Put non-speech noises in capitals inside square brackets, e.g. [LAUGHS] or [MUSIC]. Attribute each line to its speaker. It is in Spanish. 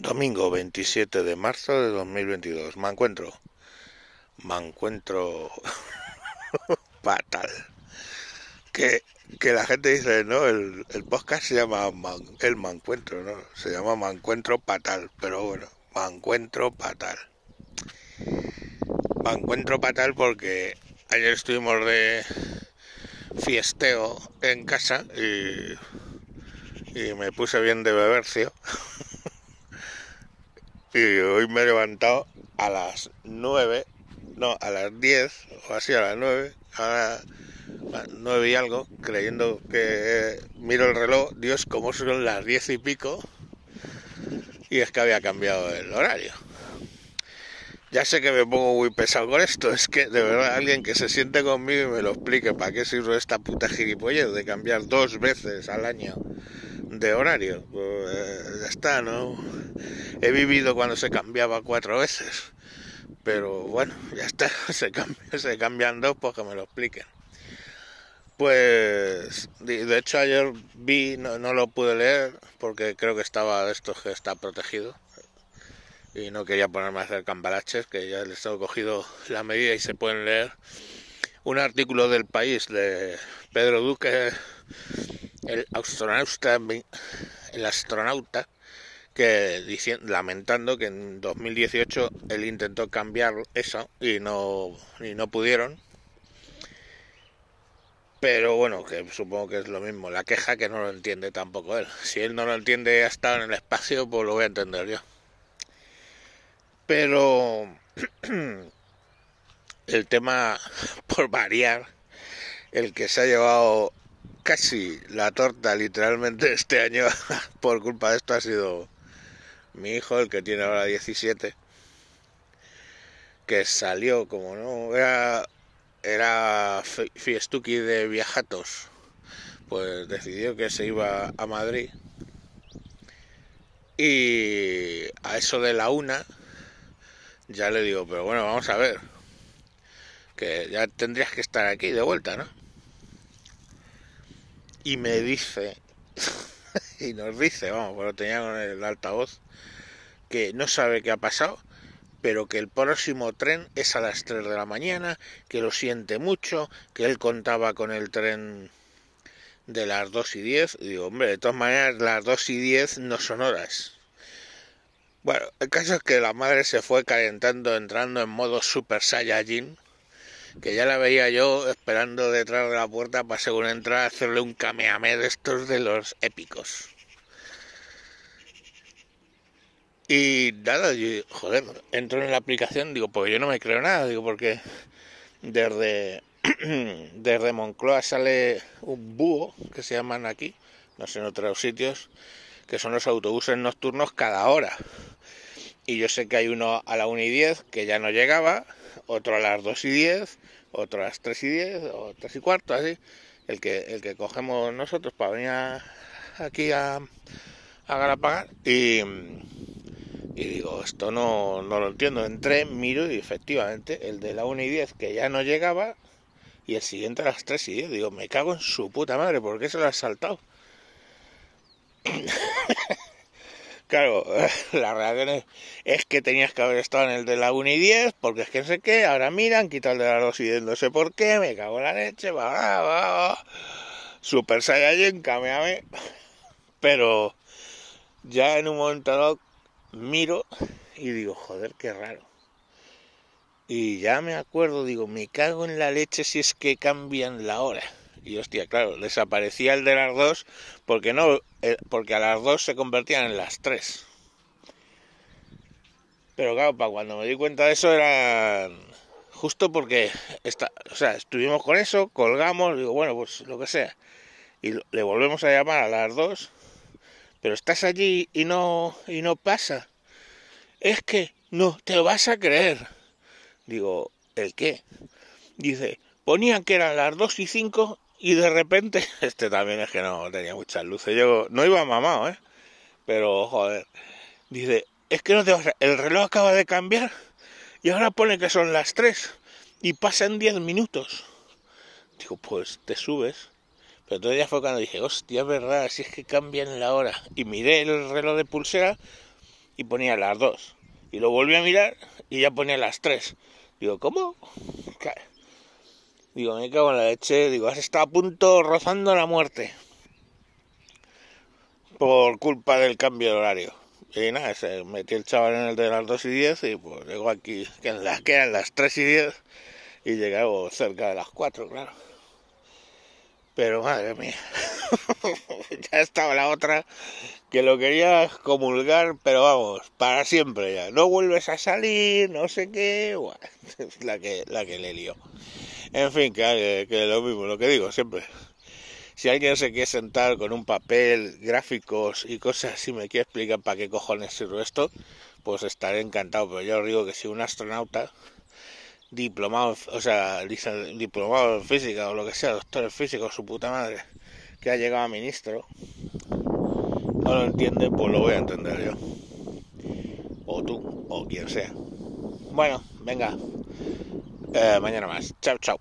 Speaker 1: Domingo 27 de marzo de 2022. Me encuentro. Me encuentro [LAUGHS] fatal. Que, que la gente dice, ¿no? El, el podcast se llama El Me Encuentro, ¿no? Se llama Me Encuentro Patal. Pero bueno, Me Encuentro Patal. Me Encuentro Patal porque ayer estuvimos de fiesteo en casa y, y me puse bien de bebercio. [LAUGHS] Y hoy me he levantado a las 9, no, a las 10, o así a las 9, a las 9 y algo, creyendo que miro el reloj, Dios, como son las 10 y pico, y es que había cambiado el horario. Ya sé que me pongo muy pesado con esto, es que de verdad alguien que se siente conmigo y me lo explique para qué sirve esta puta gilipollez de cambiar dos veces al año de horario. Pues eh, ya está, ¿no? He vivido cuando se cambiaba cuatro veces. Pero bueno, ya está, [LAUGHS] se, se cambian dos, pues que me lo expliquen. Pues, de hecho ayer vi, no, no, lo pude leer porque creo que estaba de estos que está protegido y no quería ponerme a hacer cambalaches, que ya les tengo cogido la medida y se pueden leer un artículo del país de Pedro Duque el astronauta, el astronauta que lamentando que en 2018 él intentó cambiar eso y no, y no pudieron. Pero bueno, que supongo que es lo mismo. La queja que no lo entiende tampoco él. Si él no lo entiende, ha estado en el espacio, pues lo voy a entender yo. Pero [CLEARS THROAT] el tema, [LAUGHS] por variar, el que se ha llevado casi la torta literalmente [LAUGHS] este año [LAUGHS] por culpa de esto ha sido mi hijo, el que tiene ahora 17, que salió como no era era fiestuki de viajatos, pues decidió que se iba a Madrid y a eso de la una ya le digo, pero bueno, vamos a ver, que ya tendrías que estar aquí de vuelta, ¿no? y me dice, [LAUGHS] y nos dice, vamos, pero tenía con el altavoz, que no sabe qué ha pasado, pero que el próximo tren es a las 3 de la mañana, que lo siente mucho, que él contaba con el tren de las 2 y 10. Y digo, hombre, de todas maneras, las 2 y 10 no son horas. Bueno, el caso es que la madre se fue calentando, entrando en modo Super Saiyajin que ya la veía yo esperando detrás de la puerta para según entrar hacerle un kamehameha de estos de los épicos. Y nada, yo, joder, entro en la aplicación, digo, pues yo no me creo nada, digo, porque desde, [CLEARS THROAT] desde Moncloa sale un búho, que se llaman aquí, no sé en otros sitios, que son los autobuses nocturnos cada hora. Y yo sé que hay uno a la 1 y 10 que ya no llegaba, otro a las 2 y 10, otro a las 3 y 10, o 3 y cuarto, así. El que, el que cogemos nosotros para venir aquí a, a Galapagar. Y, y digo, esto no, no lo entiendo. Entré, miro y efectivamente el de la 1 y 10 que ya no llegaba y el siguiente a las 3 y 10. Digo, me cago en su puta madre, ¿por qué se lo ha saltado? Claro, [LAUGHS] la realidad es que tenías que haber estado en el de la 1 y 10, porque es que no sé qué, ahora miran, quita el de la 2 y 10, no sé por qué, me cago en la leche, va, va, va. Super Saiyajin, cameame. [LAUGHS] Pero ya en un momento miro y digo, joder, qué raro. Y ya me acuerdo, digo, me cago en la leche si es que cambian la hora. Y hostia, claro, desaparecía el de las dos porque no, eh, porque a las dos se convertían en las tres. Pero claro, para cuando me di cuenta de eso era justo porque está, o sea, estuvimos con eso, colgamos, digo, bueno, pues lo que sea. Y le volvemos a llamar a las dos, pero estás allí y no y no pasa. Es que no te lo vas a creer. Digo, ¿el qué? Dice, ponían que eran las dos y cinco y de repente, [LAUGHS] este también es que no tenía muchas luces. Yo no iba mamado, ¿eh? Pero, joder. Dice, es que no te vas a... El reloj acaba de cambiar y ahora pone que son las 3 y pasan 10 minutos. Digo, pues te subes. Pero todavía fue cuando dije, hostia, es verdad, si es que cambian la hora. Y miré el reloj de pulsera y ponía las dos. Y lo volví a mirar y ya ponía las tres. Digo, ¿cómo? Digo, me cago en la leche. Digo, has estado a punto rozando la muerte. Por culpa del cambio de horario. Y nada, se metió el chaval en el de las 2 y 10 y pues llegó aquí, que, en las, que eran las 3 y 10 y llegamos cerca de las 4, claro. Pero madre mía, [LAUGHS] ya estaba la otra que lo quería comulgar, pero vamos, para siempre ya. No vuelves a salir, no sé qué, bueno, [LAUGHS] la que, la que le lió. En fin, que, que lo mismo, lo que digo siempre. Si alguien se quiere sentar con un papel, gráficos y cosas así, me quiere explicar para qué cojones sirve esto, pues estaré encantado. Pero yo digo que si un astronauta diplomado, o sea, diplomado en física o lo que sea, doctor en física su puta madre, que ha llegado a ministro, no lo entiende, pues lo voy a entender yo. O tú, o quien sea. Bueno, venga. Eh, mañana más. Chao, chao.